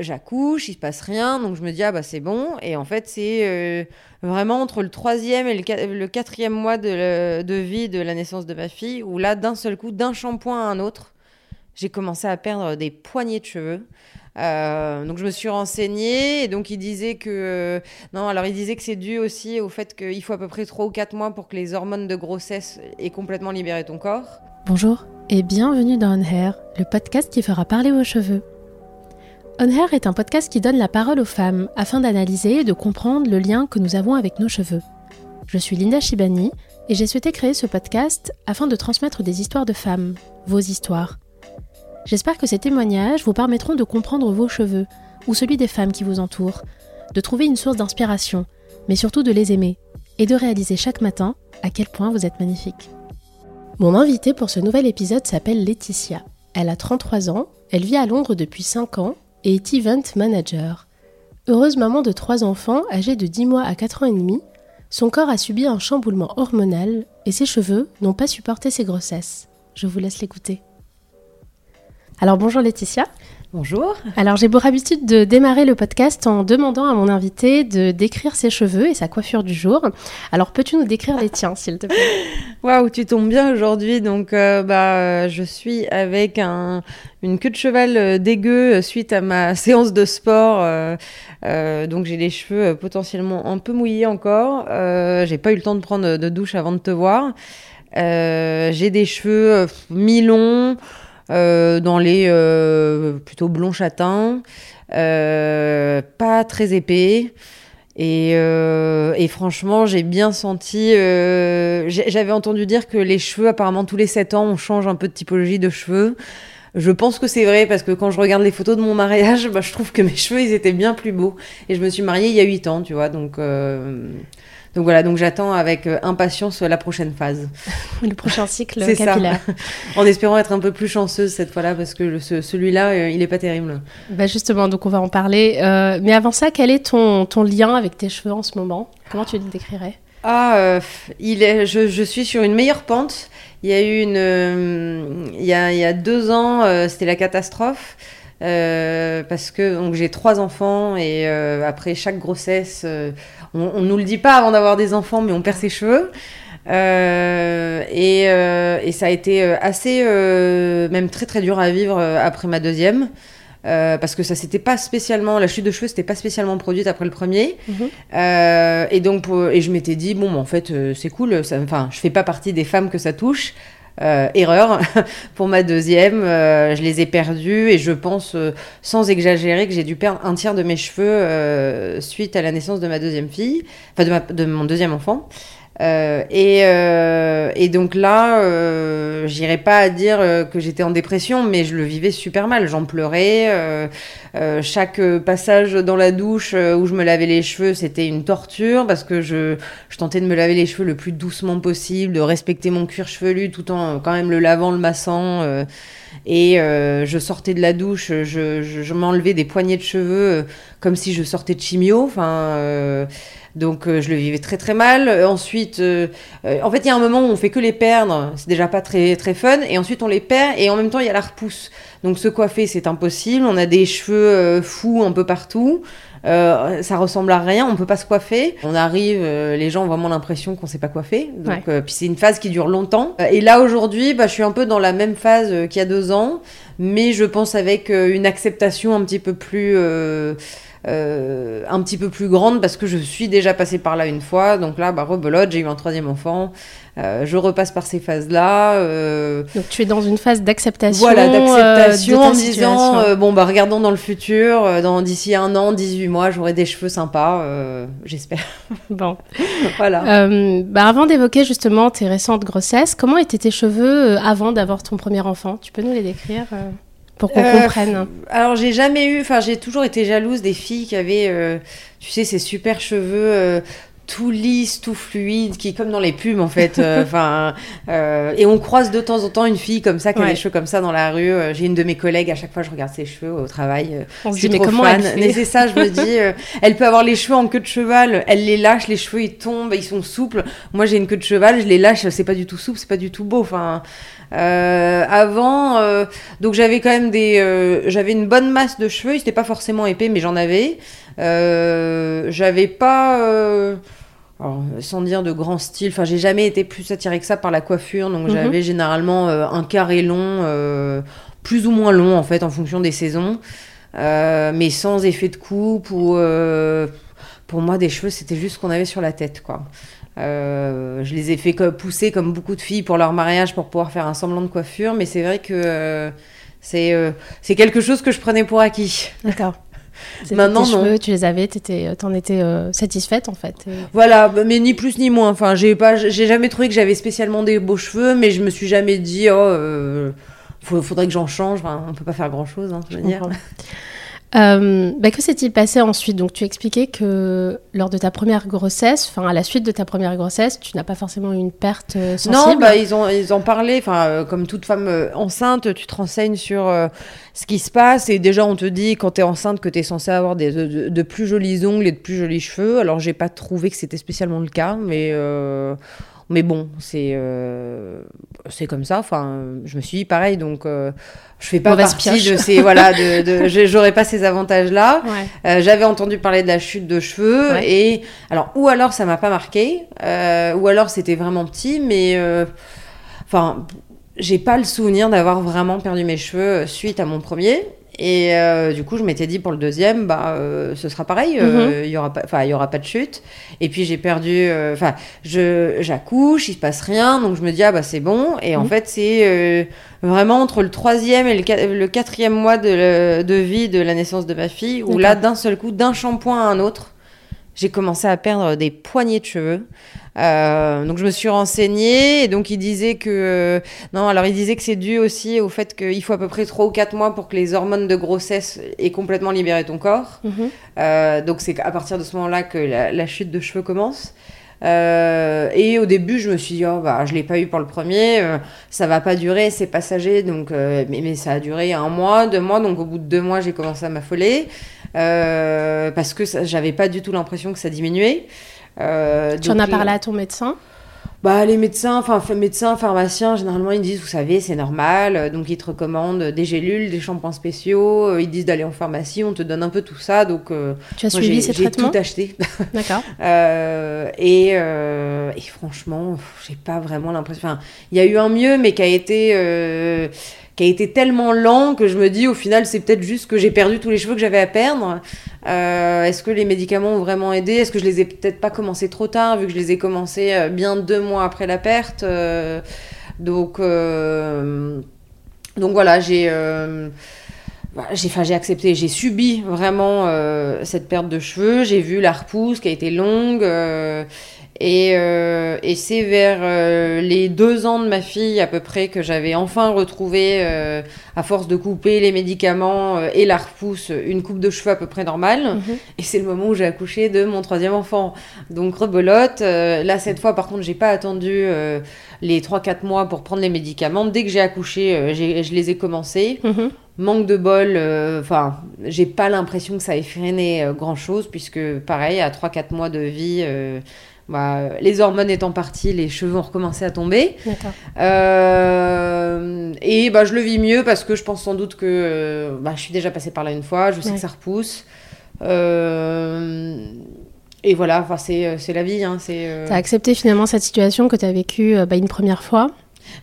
j'accouche, il se passe rien, donc je me dis ah bah c'est bon. Et en fait c'est euh, vraiment entre le troisième et le, quatrième mois de, vie de la naissance de ma fille où là d'un seul coup, d'un shampoing à un autre, j'ai commencé à perdre des poignées de cheveux. Euh, donc je me suis renseignée et donc il disait que euh, non alors il disait que c'est dû aussi au fait qu'il faut à peu près 3 ou 4 mois pour que les hormones de grossesse aient complètement libéré ton corps. Bonjour et bienvenue dans On Hair, le podcast qui fera parler vos cheveux. On Hair est un podcast qui donne la parole aux femmes afin d'analyser et de comprendre le lien que nous avons avec nos cheveux. Je suis Linda Shibani et j'ai souhaité créer ce podcast afin de transmettre des histoires de femmes, vos histoires J'espère que ces témoignages vous permettront de comprendre vos cheveux ou celui des femmes qui vous entourent, de trouver une source d'inspiration, mais surtout de les aimer et de réaliser chaque matin à quel point vous êtes magnifique. Mon invitée pour ce nouvel épisode s'appelle Laetitia. Elle a 33 ans, elle vit à Londres depuis 5 ans et event manager. Heureuse maman de 3 enfants âgés de 10 mois à 4 ans et demi, son corps a subi un chamboulement hormonal et ses cheveux n'ont pas supporté ses grossesses. Je vous laisse l'écouter. Alors bonjour Laetitia. Bonjour. Alors j'ai pour habitude de démarrer le podcast en demandant à mon invité de décrire ses cheveux et sa coiffure du jour. Alors peux-tu nous décrire les tiens s'il te plaît? Waouh, tu tombes bien aujourd'hui. Donc euh, bah je suis avec un, une queue de cheval euh, dégueu suite à ma séance de sport. Euh, donc j'ai les cheveux potentiellement un peu mouillés encore. j'ai pas eu le temps de prendre de douche avant de te voir. j'ai des cheveux mi-longs. Euh, dans les euh, plutôt blond châtain, euh, pas très épais. Et, et, franchement, j'ai bien senti. J'avais entendu dire que les cheveux, apparemment, tous les 7 ans, on change un peu de typologie de cheveux. Je pense que c'est vrai parce que quand je regarde les photos de mon mariage, bah, je trouve que mes cheveux, ils étaient bien plus beaux. Et je me suis mariée il y a 8 ans, tu vois. Donc, donc voilà, donc j'attends avec euh, impatience la prochaine phase. Le prochain cycle capillaire. en espérant être un peu plus chanceuse cette fois-là parce que celui-là, euh, il n'est pas terrible. Bah justement, donc on va en parler. Euh, mais avant ça, quel est ton, ton lien avec tes cheveux en ce moment? Comment tu le décrirais? Ah, il est, je, je, suis sur une meilleure pente. Il y a eu une, il, y a, il y a deux ans, c'était la catastrophe. parce que donc j'ai trois enfants et après chaque grossesse on, ne nous le dit pas avant d'avoir des enfants, mais on perd ses cheveux. Euh, euh, et, ça a été euh, assez, même très très dur à vivre après ma deuxième. parce que ça c'était pas spécialement la chute de cheveux c'était pas spécialement produite après le premier mhm. et donc et je m'étais dit bon en fait c'est cool enfin je fais pas partie des femmes que ça touche euh, erreur pour ma deuxième. Euh, je les ai perdus et je pense, euh, sans exagérer, que j'ai dû perdre un tiers de mes cheveux suite à la naissance de ma deuxième fille, enfin de mon deuxième enfant. Euh, et, euh, et, donc là, euh, pas à dire euh, que j'étais en dépression, mais je le vivais super mal. J'en pleurais. Euh, chaque passage dans la douche où je me lavais les cheveux, c'était une torture parce que je, je, tentais de me laver les cheveux le plus doucement possible, de respecter mon cuir chevelu tout en quand même le lavant, le massant. et je sortais de la douche, je, je, je m'enlevais des poignées de cheveux comme si je sortais de chimio. Enfin donc euh, je le vivais très très mal. Euh, ensuite, euh, en fait, il y a un moment où on fait que les perdre, c'est déjà pas très très fun. Et ensuite, on les perd et en même temps, il y a la repousse. Donc se coiffer, c'est impossible. On a des cheveux fous un peu partout. ça ressemble à rien, on peut pas se coiffer. On arrive, les gens ont vraiment l'impression qu'on sait pas coiffer. Donc, puis c'est une phase qui dure longtemps. et là aujourd'hui, bah, je suis un peu dans la même phase qu'il y a deux ans, mais je pense avec une acceptation un petit peu plus euh, un petit peu plus grande parce que je suis déjà passée par là une fois. Donc là, bah, rebelote, j'ai eu un troisième enfant. Euh, je repasse par ces phases-là. Euh, donc tu es dans une phase d'acceptation. Voilà, d'acceptation en disant bon bah regardons dans le futur, dans d'ici un an, 18 mois, j'aurai des cheveux sympas, j'espère. Bon, voilà. bah, avant d'évoquer justement tes récentes grossesses, comment étaient tes cheveux avant d'avoir ton premier enfant? Tu peux nous les décrire pour qu'on euh, comprenne. Alors j'ai jamais eu, enfin j'ai toujours été jalouse des filles qui avaient, euh, tu sais, ces super cheveux euh, tout lisse, tout fluide, qui est comme dans les pubs en fait. Euh, enfin, euh, et on croise de temps en temps une fille comme ça qui a les cheveux comme ça dans la rue. Euh, j'ai une de mes collègues à chaque fois je regarde ses cheveux au travail. on se dit mais comment fan. elle c'est ça, je me dis, elle peut avoir les cheveux en queue de cheval, elle les lâche, les cheveux ils tombent, ils sont souples. Moi j'ai une queue de cheval, je les lâche, c'est pas du tout souple, c'est pas du tout beau. Enfin, avant, donc j'avais quand même des, j'avais une bonne masse de cheveux. Ils étaient pas forcément épais, mais j'en avais. j'avais pas sans dire de grand style, enfin j'ai jamais été plus attirée que ça par la coiffure, donc mhm. j'avais généralement euh, un carré long, euh, plus ou moins long en fait en fonction des saisons, euh, mais sans effet de coupe ou pour moi des cheveux c'était juste ce qu'on avait sur la tête quoi. je les ai fait pousser comme beaucoup de filles pour leur mariage pour pouvoir faire un semblant de coiffure, mais c'est vrai que c'est c'est quelque chose que je prenais pour acquis. D'accord. Maintenant, tes cheveux, tu les avais, euh, t'en étais euh, satisfaite en fait. Voilà, bah, mais ni plus ni moins. Enfin, j'ai pas, j'ai jamais trouvé que j'avais spécialement des beaux cheveux, mais je me suis jamais dit, oh, euh, faudrait que j'en change. Enfin, on peut pas faire grand chose, hein, je veux dire. Euh, bah, que s'est-il passé ensuite? Donc, tu expliquais que lors de ta première grossesse, enfin à la suite de ta première grossesse, tu n'as pas forcément eu une perte euh, sensible? Non, bah, ils ont ils en parlaient. Enfin, euh, comme toute femme enceinte, tu te renseignes sur ce qui se passe et déjà on te dit quand tu es enceinte que tu es censée avoir des, de, plus jolis ongles et de plus jolis cheveux. Alors, j'ai pas trouvé que c'était spécialement le cas, mais mais bon, c'est euh, c'est comme ça. Enfin, je me suis dit pareil, donc euh, je fais pas partie de ces voilà, de, de j'aurais pas ces avantages-là. Euh, j'avais entendu parler de la chute de cheveux et alors ou alors ça m'a pas marqué, euh, ou alors c'était vraiment petit, mais enfin. j'ai pas le souvenir d'avoir vraiment perdu mes cheveux suite à mon premier. Et euh, du coup, je m'étais dit pour le deuxième, bah, euh, ce sera pareil, euh, mhm. il y aura pas, enfin, il y aura pas de chute. Et puis j'ai perdu, enfin, je j'accouche, il se passe rien, donc je me dis ah bah c'est bon. Et en mhm. fait, c'est vraiment entre le troisième et le, quatrième mois de, de, vie de la naissance de ma fille, où là, d'un seul coup, d'un shampoing à un autre, j'ai commencé à perdre des poignées de cheveux. Euh, donc je me suis renseignée et donc il disait que non alors il disait que c'est dû aussi au fait qu'il faut à peu près 3 ou 4 mois pour que les hormones de grossesse aient complètement libéré ton corps. Mhm. Euh, donc c'est à partir de ce moment-là que la, chute de cheveux commence. Et au début, je me suis dit, oh, bah, je l'ai pas eu pour le premier, ça va pas durer, c'est passager, donc, mais, mais, ça a duré un mois, deux mois, donc au bout de deux mois, j'ai commencé à m'affoler, parce que j'avais pas du tout l'impression que ça diminuait. Euh, tu en as parlé à ton médecin? Bah, les médecins, enfin médecins, pharmaciens, généralement ils disent, vous savez, c'est normal, euh, donc ils te recommandent des gélules, des shampoings spéciaux, euh, ils disent d'aller en pharmacie, on te donne un peu tout ça, donc tu as suivi ces traitements J'ai tout acheté. D'accord. et, et, franchement, j'ai pas vraiment l'impression. Enfin, il y a eu un mieux, mais qui a été qui a été tellement lent que je me dis au final c'est peut-être juste que j'ai perdu tous les cheveux que j'avais à perdre. Euh, est-ce que les médicaments ont vraiment aidé? Est-ce que je les ai peut-être pas commencés trop tard vu que je les ai commencés euh, bien deux mois après la perte? Euh, Donc donc voilà j'ai j'ai accepté, j'ai subi vraiment cette perte de cheveux. J'ai vu la repousse qui a été longue. Et, euh, et c'est vers euh, les deux ans de ma fille à peu près que j'avais enfin retrouvé, euh, à force de couper les médicaments et la repousse, une coupe de cheveux à peu près normale. Mhm. Et c'est le moment où j'ai accouché de mon troisième enfant. Donc rebelote. là, cette fois, par contre, j'ai pas attendu les 3-4 mois pour prendre les médicaments. Dès que j'ai accouché, je les ai commencés. Mhm. Manque de bol, enfin, j'ai pas l'impression que ça ait freiné grand chose, puisque pareil, à 3-4 mois de vie, bah, les hormones étant parties, les cheveux ont recommencé à tomber. Euh, et bah, je le vis mieux parce que je pense sans doute que euh, bah, je suis déjà passée par là une fois, je sais que ça repousse. Euh, et voilà, c'est la vie. Hein, tu as accepté finalement cette situation que tu as vécue bah, une première fois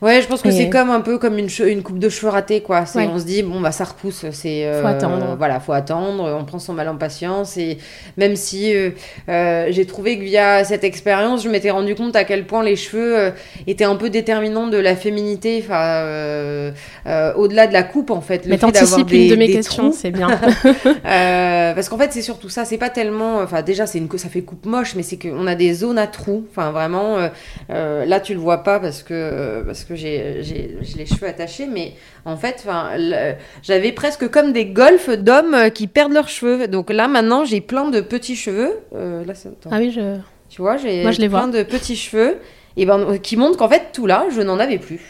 Ouais, je pense que c'est comme un peu comme une, une coupe de cheveux ratée, quoi. On se dit, bon, bah, ça repousse. C'est, euh, faut attendre. Voilà, faut attendre. On prend son mal en patience. Et même si euh, euh, j'ai trouvé que via cette expérience, je m'étais rendu compte à quel point les cheveux étaient un peu déterminants de la féminité, enfin, au-delà de la coupe, en fait. Le Mais t'anticipes une de mes questions, c'est bien. parce qu'en fait, c'est surtout ça. C'est pas tellement. Enfin, déjà, c'est une, ça fait coupe moche, mais c'est qu'on a des zones à trous. Enfin, vraiment, là, tu le vois pas parce que parce que j'ai les cheveux attachés, mais en fait, j'avais presque comme des golfs d'hommes qui perdent leurs cheveux. Donc là, maintenant, j'ai plein de petits cheveux. Euh, là, ah oui, je... Tu vois, j'ai plein vois. de petits cheveux et ben, qui montrent qu'en fait, tout là, je n'en avais plus.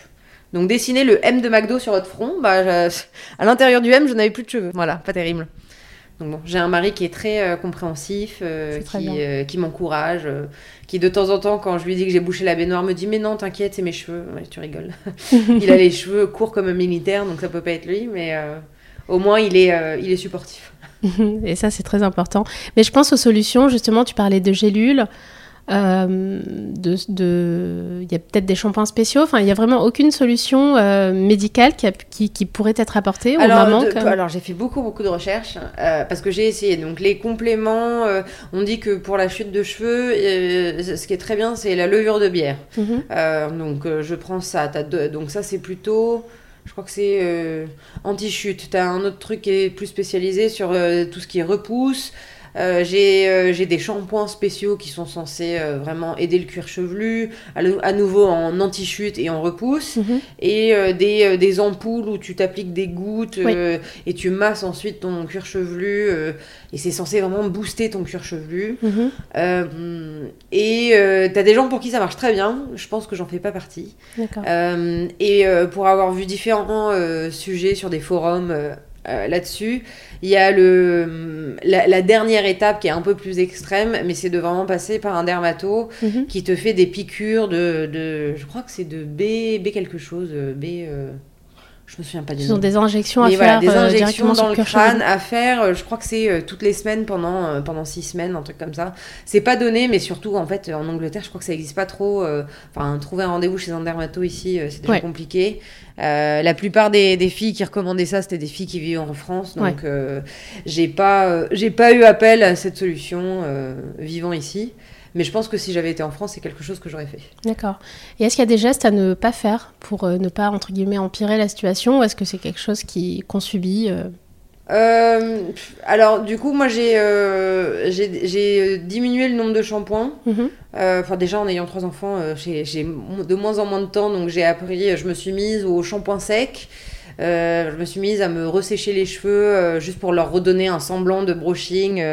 Donc, dessiner le M de McDo sur votre front, bah, je- à l'intérieur du M, je n'avais plus de cheveux. Voilà, pas terrible. Donc bon, j'ai un mari qui est très euh, compréhensif, euh, très qui, euh, qui m'encourage, qui de temps en temps, quand je lui dis que j'ai bouché la baignoire, me dit mais non, t'inquiète, c'est mes cheveux. Ouais, tu rigoles. il a les cheveux courts comme un militaire, donc ça peut pas être lui, mais au moins il est, il est supportif. Et ça, c'est très important. Mais je pense aux solutions. Justement, tu parlais de gélules. Euh, de, de- il y a peut-être des shampoings spéciaux. Enfin, il y a vraiment aucune solution euh, médicale qui, a- qui, qui pourrait être apportée aux mamans. de- comme- alors j'ai fait beaucoup beaucoup de recherches euh, parce que j'ai essayé. Donc les compléments, on dit que pour la chute de cheveux, ce qui est très bien, c'est la levure de bière. Mhm. Donc je prends ça. Donc ça c'est plutôt, je crois que c'est euh, anti-chute. T'as un autre truc qui est plus spécialisé sur euh, tout ce qui est repousse. Euh, j'ai euh, j'ai des shampoings spéciaux qui sont censés euh, vraiment aider le cuir chevelu, à, le- à nouveau en anti-chute et en repousse, Mhm. et des, des ampoules où tu t'appliques des gouttes et tu masses ensuite ton cuir chevelu, et c'est censé vraiment booster ton cuir chevelu. Mhm. Euh, et t'as des gens pour qui ça marche très bien. Je pense que j'en fais pas partie. Et pour avoir vu différents sujets sur des forums euh, là-dessus, il y a le, la, la dernière étape qui est un peu plus extrême, mais c'est de vraiment passer par un dermato Mhm. qui te fait des piqûres de, de je crois que c'est de B, B quelque chose, euh, B. euh, je me souviens pas du Ce nom. sont des injections à Mais faire voilà, des euh, injections directement dans le crâne à faire, euh, je crois que c'est euh, toutes les semaines pendant, pendant six semaines, un truc comme ça. C'est pas donné, mais surtout en fait en Angleterre, je crois que ça existe pas trop. Enfin, trouver un rendez-vous chez un dermato ici, c'est déjà Ouais. compliqué. Euh, la plupart des, des filles qui recommandaient ça, c'était des filles qui vivent en France, donc euh, j'ai pas, euh, j'ai pas eu appel à cette solution vivant ici. Mais je pense que si j'avais été en France, c'est quelque chose que j'aurais fait. D'accord. Et est-ce qu'il y a des gestes à ne pas faire pour euh, ne pas, entre guillemets, empirer la situation ou est-ce que c'est quelque chose qu'on subit euh, Euh, alors, du coup, moi, j'ai euh, diminué le nombre de shampoings. mhm. Euh, Enfin, déjà, en ayant trois enfants, j'ai de moins en moins de temps, donc j'ai appris, je me suis mise au shampoing sec. Je me suis mise à me ressécher les cheveux juste pour leur redonner un semblant de brushing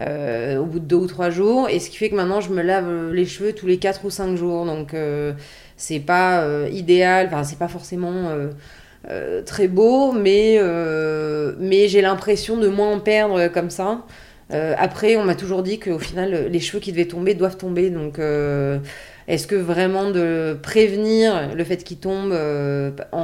euh, au bout de deux ou trois jours. Et ce qui fait que maintenant, je me lave les cheveux tous les quatre ou cinq jours. Donc, euh, c'est pas euh, idéal, enfin, c'est pas forcément très beau, mais, mais j'ai l'impression de moins en perdre comme ça. Après, on m'a toujours dit qu'au final, les cheveux qui devaient tomber doivent tomber. Donc, est-ce que vraiment de prévenir le fait qu'ils tombent euh, en,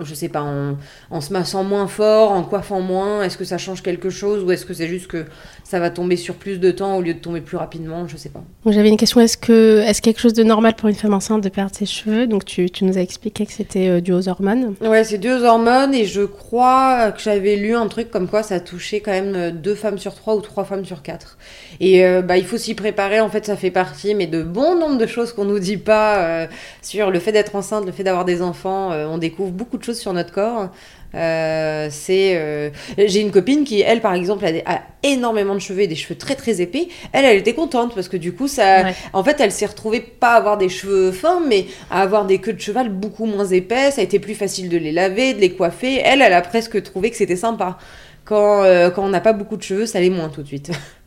en- je sais pas, en, en se massant moins fort, en coiffant moins, est-ce que ça change quelque chose ou est-ce que c'est juste que ça va tomber sur plus de temps au lieu de tomber plus rapidement Je sais pas. J'avais une question, est-ce que est-ce quelque chose de normal pour une femme enceinte de perdre ses cheveux? Donc tu, tu nous as expliqué que c'était euh, dû aux hormones. Ouais, c'est deux hormones et je crois que j'avais lu un truc comme quoi ça touchait quand même euh, deux femmes sur trois ou trois femmes sur quatre. Et euh, bah, il faut s'y préparer, en fait ça fait partie, mais de bon nombre de choses qu'on nous dit pas euh, sur le fait d'être enceinte, le fait d'avoir des enfants. euh, on découvre beaucoup de choses sur notre corps. Euh, c'est euh, j'ai une copine qui elle par exemple a, des- a énormément de cheveux et des cheveux très très épais elle elle était contente parce que du coup ça Ouais. en fait elle s'est retrouvée pas à avoir des cheveux fins mais à avoir des queues de cheval beaucoup moins épais ça a été plus facile de les laver de les coiffer elle elle a presque trouvé que c'était sympa quand, euh, quand on n'a pas beaucoup de cheveux ça l'est moins tout de suite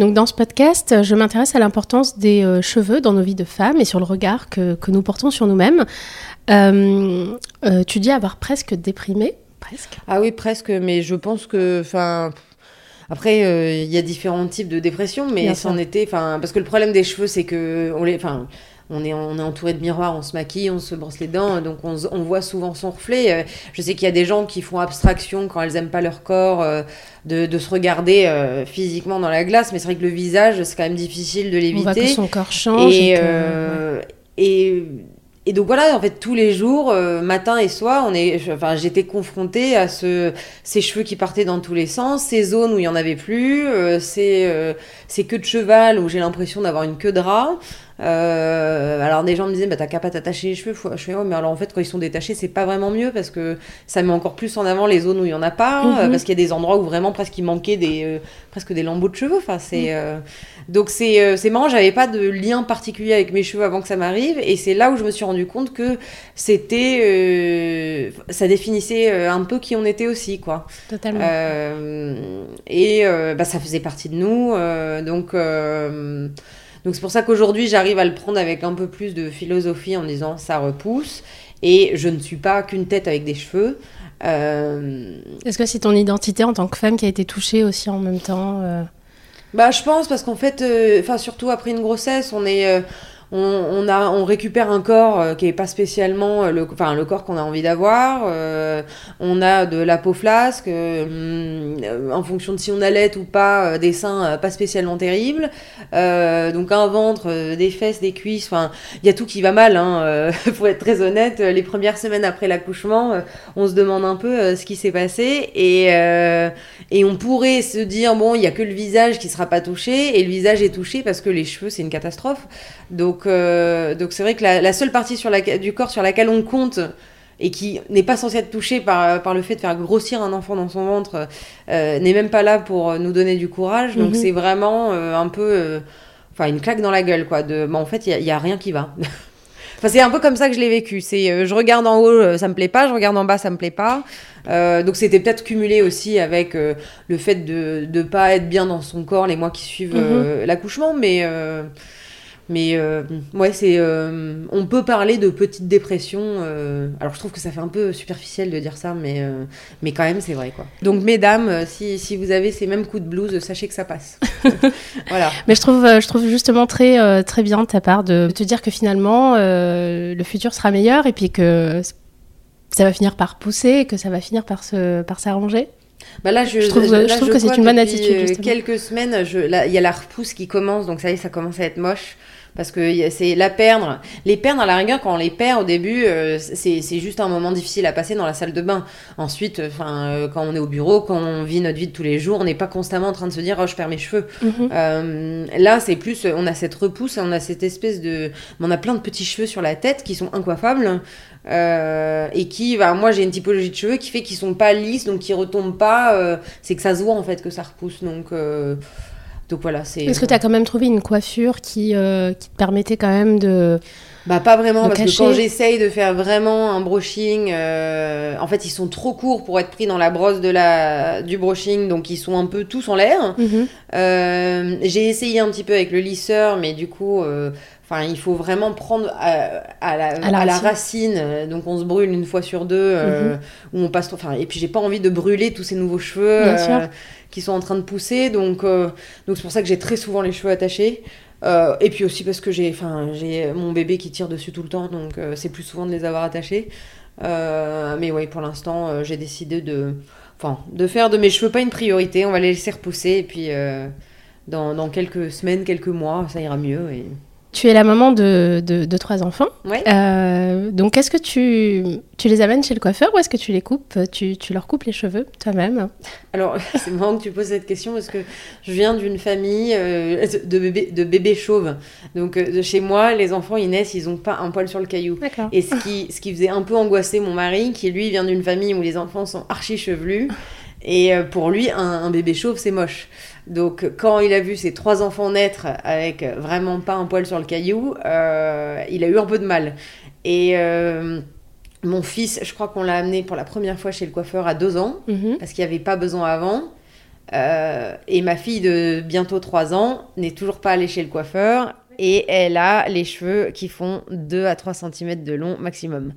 Donc dans ce podcast, je m'intéresse à l'importance des euh, cheveux dans nos vies de femmes et sur le regard que, que nous portons sur nous-mêmes. Euh, euh, tu dis avoir presque déprimé, presque. Ah oui, presque, mais je pense que, enfin, après, euh, il y a différents types de dépression, mais c'en était, enfin, parce que le problème des cheveux, c'est que on les, enfin. On est, on est entouré de miroirs, on se maquille, on se brosse les dents, donc on, on voit souvent son reflet. Euh, Je sais qu'il y a des gens qui font abstraction quand elles aiment pas leur corps, euh, de, de se regarder euh, physiquement dans la glace, mais c'est vrai que le visage, c'est quand même difficile de On voit que l'éviter. son corps change. Et, et que- ouais. euh, et, et donc voilà, en fait, tous les jours, euh, matin et soir, on est, enfin, j'étais confrontée à ce, ces cheveux qui partaient dans tous les sens, ces zones où il y en avait plus, euh, ces, ces queues de cheval où j'ai l'impression d'avoir une queue de rat. Euh, alors des gens me disaient bah t'as qu'à pas t'attacher les cheveux je fais oh, mais alors en fait quand ils sont détachés c'est pas vraiment mieux parce que ça met encore plus en avant les zones où il y en a pas Mhm. euh, parce qu'il y a des endroits où vraiment presque il manquait des euh, presque des lambeaux de cheveux enfin c'est euh, donc c'est c'est marrant j'avais pas de lien particulier avec mes cheveux avant que ça m'arrive et c'est là où je me suis rendu compte que c'était ça définissait un peu qui on était aussi quoi Totalement. et bah, ça faisait partie de nous. donc donc c'est pour ça qu'aujourd'hui j'arrive à le prendre avec un peu plus de philosophie en disant ça repousse et je ne suis pas qu'une tête avec des cheveux. Est-ce que c'est ton identité en tant que femme qui a été touchée aussi en même temps Bah je pense parce qu'en fait, enfin surtout après une grossesse, on est on, a, on récupère un corps euh, qui est pas spécialement euh, le, enfin, le corps qu'on a envie d'avoir. Euh, on a de la peau flasque, en fonction de si on allait ou pas, des seins pas spécialement terribles. donc un ventre, des fesses, des cuisses. Enfin, il y a tout qui va mal. Hein, pour être très honnête, les premières semaines après l'accouchement, on se demande un peu ce qui s'est passé et et on pourrait se dire bon, il y a que le visage qui sera pas touché et le visage est touché parce que les cheveux c'est une catastrophe. Donc, euh, donc c'est vrai que la, seule partie sur la, du corps sur laquelle on compte et qui n'est pas censée être touchée par, par le fait de faire grossir un enfant dans son ventre euh, n'est même pas là pour nous donner du courage. Donc mhm. c'est vraiment euh, un peu, enfin une claque dans la gueule quoi. De, bah, en fait il y, a rien qui va. Enfin, c'est un peu comme ça que je l'ai vécu. C'est, je regarde en haut, ça me plaît pas. Je regarde en bas, ça me plaît pas. donc c'était peut-être cumulé aussi avec le fait de ne pas être bien dans son corps les mois qui suivent mhm. l'accouchement, mais mais euh, ouais, c'est, euh, on peut parler de petite dépression. Euh, alors je trouve que ça fait un peu superficiel de dire ça, mais, mais quand même c'est vrai quoi. Donc mesdames, si, si, vous avez ces mêmes coups de blues, sachez que ça passe. voilà. Mais je trouve, je trouve justement très, très bien de ta part de te dire que finalement le futur sera meilleur et puis que ça va finir par pousser et que ça va finir par s'arranger. Bah là, je, trouve, je trouve que c'est une bonne attitude. Quelques semaines, il y a la repousse qui commence, donc ça y est, ça commence à être moche parce que c'est la perdre. Les perdre, à la rigueur, quand on les perd au début, euh, c'est juste un moment difficile à passer dans la salle de bain. Ensuite, enfin, euh, quand on est au bureau, quand on vit notre vie de tous les jours, on n'est pas constamment en train de se dire, oh, je perds mes cheveux. Mhm. Euh, là, c'est plus, on a cette repousse, on a cette espèce de, on a plein de petits cheveux sur la tête qui sont incoiffables. et qui, bah, moi j'ai une typologie de cheveux qui fait qu'ils sont pas lisses, donc qui retombent pas. c'est que ça se voit en fait que ça repousse. Donc donc voilà, c'est. Est-ce que tu as quand même trouvé une coiffure qui, euh, qui te permettait quand même de. Bah pas vraiment, parce que quand j'essaye de faire vraiment un brushing, euh, en fait ils sont trop courts pour être pris dans la brosse de la, du brushing, donc ils sont un peu tous en l'air. Mhm. Euh, j'ai essayé un petit peu avec le lisseur, mais du coup, enfin il faut vraiment prendre à, la, à, la, racine. donc on se brûle une fois sur deux, mhm. où on passe, enfin et puis j'ai pas envie de brûler tous ces nouveaux cheveux. Qui sont en train de pousser. Donc, euh, donc c'est pour ça que j'ai très souvent les cheveux attachés. Euh, et puis aussi parce que j'ai, enfin, j'ai mon bébé qui tire dessus tout le temps, donc euh, c'est plus souvent de les avoir attachés. mais oui, pour l'instant, j'ai décidé de, enfin, de faire de mes cheveux pas une priorité. On va les laisser repousser et puis dans, dans, quelques semaines, quelques mois, ça ira mieux. Et... Tu es la maman de, de, trois enfants. Euh, donc, est-ce que tu, tu les amènes chez le coiffeur ou est-ce que tu les coupes tu, tu leur coupes les cheveux toi-même? Alors, c'est marrant que tu poses cette question parce que je viens d'une famille euh, de, bébés, de bébés chauves. Donc, euh, de chez moi, les enfants, ils naissent, ils n'ont pas un poil sur le caillou. Et ce qui, ce qui faisait un peu angoisser mon mari, qui lui vient d'une famille où les enfants sont archi chevelus. Et pour lui, un bébé chauve, c'est moche. Donc, quand il a vu ses trois enfants naître avec vraiment pas un poil sur le caillou, euh, il a eu un peu de mal. Et euh, mon fils, je crois qu'on l'a amené pour la première fois chez le coiffeur à deux ans, mhm. parce qu'il n'y avait pas besoin avant. Euh, et ma fille de bientôt trois ans n'est toujours pas allée chez le coiffeur et elle a les cheveux qui font 2 à 3 cm de long maximum.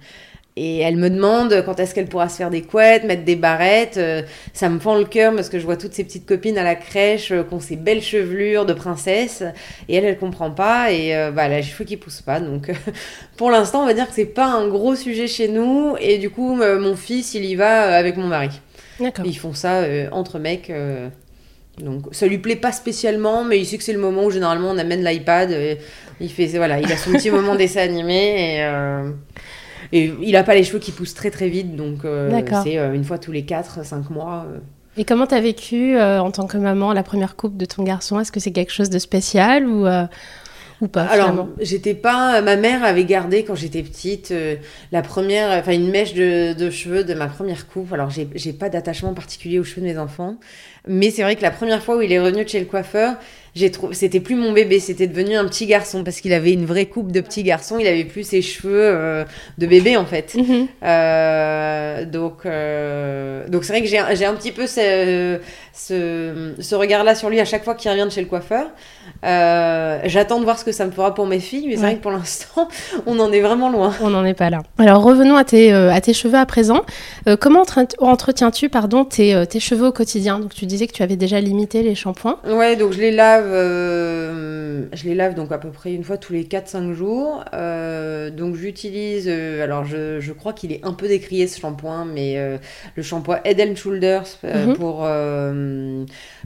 Et elle me demande quand est-ce qu'elle pourra se faire des couettes, mettre des barrettes. Euh, ça me fend le cœur parce que je vois toutes ces petites copines à la crèche euh, qui ont ces belles chevelures de princesse. Et elle, elle comprend pas. Et euh, bah, elle a les cheveux qui poussent pas. Donc pour l'instant, on va dire que c'est pas un gros sujet chez nous. Et du coup, mon fils, il y va avec mon mari. D'accord. Ils font ça entre mecs. donc ça lui plaît pas spécialement, mais il sait que c'est le moment où généralement on amène l'iPad. il fait voilà, il a son petit moment dessin animé et et il n'a pas les cheveux qui poussent très très vite, donc euh, c'est euh, une fois tous les 4-5 mois. Euh. Et comment tu as vécu en tant que maman la première coupe de ton garçon? Est-ce que c'est quelque chose de spécial ou, ou pas Alors, j'étais pas. Ma mère avait gardé quand j'étais petite la première, enfin une mèche de, de, cheveux de ma première coupe. Alors, j'ai pas d'attachement particulier aux cheveux de mes enfants. Mais c'est vrai que la première fois où il est revenu de chez le coiffeur, j'ai trouvé c'était plus mon bébé, c'était devenu un petit garçon parce qu'il avait une vraie coupe de petit garçon, il avait plus ses cheveux euh, de bébé en fait. Mhm. Euh, donc euh, donc c'est vrai que j'ai un petit peu ce, ce, ce regard-là sur lui à chaque fois qu'il revient de chez le coiffeur. J'attends de voir ce que ça me fera pour mes filles, mais c'est Ouais. vrai que pour l'instant, on en est vraiment loin. On n'en est pas là. Alors revenons à tes, à tes cheveux à présent. Comment entre- entretiens-tu pardon, tes, tes cheveux au quotidien? Donc tu disais que tu avais déjà limité les shampoings. Ouais, donc je les lave, euh, je les lave donc à peu près une fois tous les 4-5 jours. Euh, donc j'utilise, euh, alors je, je crois qu'il est un peu décrié ce shampoing, mais le shampoing Head Shoulders Mhm. pour,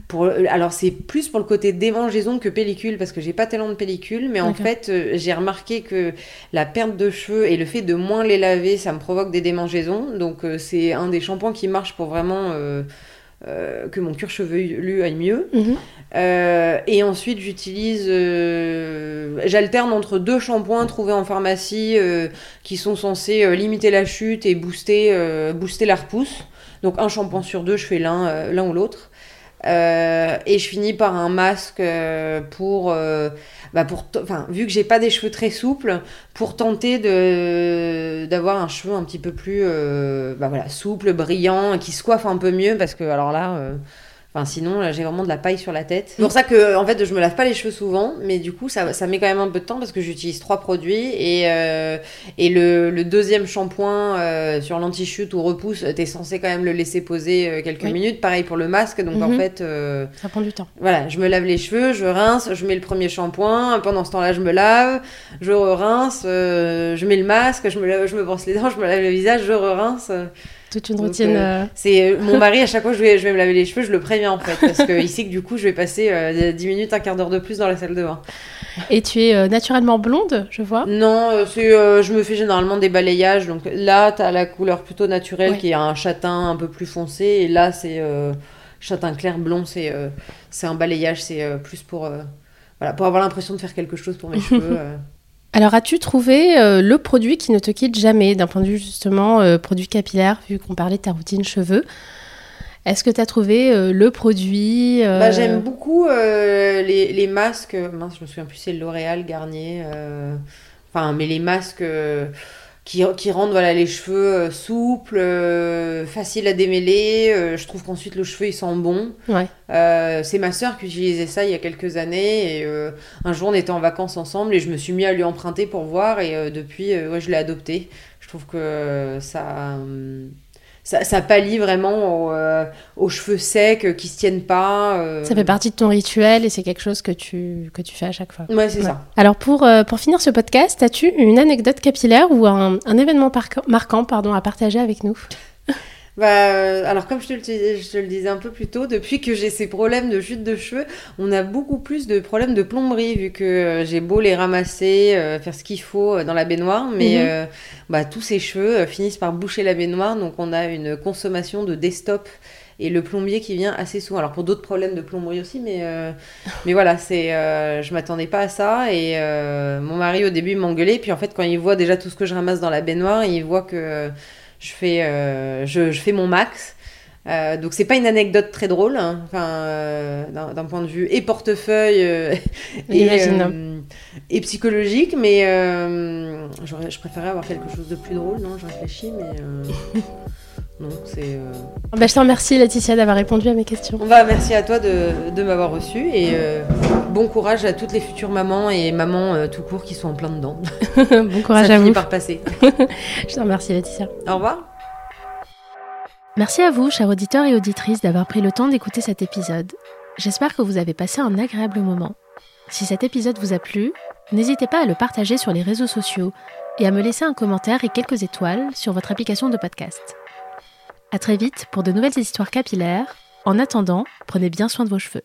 pour, alors c'est plus pour le côté démangeaison que pellicule parce que j'ai pas tellement de pellicule, mais en fait j'ai remarqué que la perte de cheveux et le fait de moins les laver, ça me provoque des démangeaisons. Donc c'est un des shampoings qui marche pour vraiment euh, que mon cuir chevelu aille mieux. Mhm. Euh, et ensuite, j'utilise. euh, J'alterne entre deux shampoings trouvés en pharmacie qui sont censés limiter la chute et booster, booster la repousse. Donc, un shampoing sur deux, je fais l'un l'un ou l'autre. Euh, et je finis par un masque euh, pour. euh, bah pour enfin, vu que j'ai pas des cheveux très souples, pour tenter de d'avoir un cheveu un petit peu plus bah voilà, souple, brillant, qui se coiffe un peu mieux parce que alors là. Enfin, sinon, là, j'ai vraiment de la paille sur la tête. C'est pour ça que, en fait, je me lave pas les cheveux souvent, mais du coup, ça, ça met quand même un peu de temps parce que j'utilise trois produits. Et, euh, et le, le deuxième shampoing euh, sur l'anti-chute ou repousse, t'es censé quand même le laisser poser euh, quelques Oui. minutes. Pareil pour le masque. Donc, en Mhm. fait, euh, Ça prend du temps. voilà, je me lave les cheveux, je rince, je mets le premier shampoing. Pendant ce temps-là, je me lave, je rince, je mets le masque, je me, lave, je me brosse les dents, je me lave le visage, je rince. Toute une routine. euh, euh, C'est euh, mon mari à chaque fois que je vais, je vais me laver les cheveux, je le préviens en fait parce qu'il sait que du coup je vais passer euh, 10 minutes, un quart d'heure de plus dans la salle de bain. Et tu es euh, naturellement blonde, je vois? Non, je me fais généralement des balayages donc là tu as la couleur plutôt naturelle Ouais. qui est un châtain un peu plus foncé et là c'est châtain clair blond, c'est c'est un balayage, c'est plus pour voilà, pour avoir l'impression de faire quelque chose pour mes cheveux. Alors as-tu trouvé euh, le produit qui ne te quitte jamais d'un point de vue justement euh, produit capillaire, vu qu'on parlait de ta routine cheveux? Est-ce que tu as trouvé euh, le produit Bah, j'aime beaucoup les, masques. Mince, je me souviens plus, c'est L'Oréal, Garnier. Enfin, mais les masques qui, qui rendent voilà, les cheveux euh, souples, euh, faciles à démêler. Euh, je trouve qu'ensuite le cheveu il sent bon. Ouais. Euh, c'est ma sœur qui utilisait ça il y a quelques années. Et un jour, on était en vacances ensemble et je me suis mis à lui emprunter pour voir. Et depuis, ouais, je l'ai adopté. Je trouve que ça. Ça, ça pallie vraiment aux, euh, aux cheveux secs euh, qui se tiennent pas. euh. Ça fait partie de ton rituel et c'est quelque chose que tu, que tu fais à chaque fois. Ouais, c'est Ouais. ça. Alors pour, pour finir ce podcast, as-tu une anecdote capillaire ou un, un événement marquant pardon, à partager avec nous? Bah, euh, alors comme je te, le, dis- je te le disais un peu plus tôt, depuis que j'ai ces problèmes de chute de cheveux, on a beaucoup plus de problèmes de plomberie vu que euh, j'ai beau les ramasser, euh, faire ce qu'il faut euh, dans la baignoire, mais Mhm. euh, bah, tous ces cheveux finissent par boucher la baignoire, donc on a une consommation de desktop et le plombier qui vient assez souvent. Alors pour d'autres problèmes de plomberie aussi, mais, euh, mais voilà, c'est, euh, je m'attendais pas à ça et euh, mon mari au début m'engueulait, puis en fait quand il voit déjà tout ce que je ramasse dans la baignoire, il voit que je fais, euh, je, je fais mon max. Euh, donc c'est pas une anecdote très drôle, hein, enfin, euh, d'un point de vue et portefeuille euh, et, euh, et psychologique, mais euh, je préférais avoir quelque chose de plus drôle, non? Je réfléchis, mais euh, non, c'est. euh, Bah, Je te remercie Laetitia d'avoir répondu à mes questions. On va merci à toi de, de m'avoir reçu et euh, bon courage à toutes les futures mamans et mamans euh, tout court qui sont en plein dedans. bon courage Ça à finit vous. par passer. Je te remercie Laetitia. Au revoir. Merci à vous, chers auditeurs et auditrices, d'avoir pris le temps d'écouter cet épisode. J'espère que vous avez passé un agréable moment. Si cet épisode vous a plu, n'hésitez pas à le partager sur les réseaux sociaux et à me laisser un commentaire et quelques étoiles sur votre application de podcast. À très vite pour de nouvelles histoires capillaires. En attendant, prenez bien soin de vos cheveux.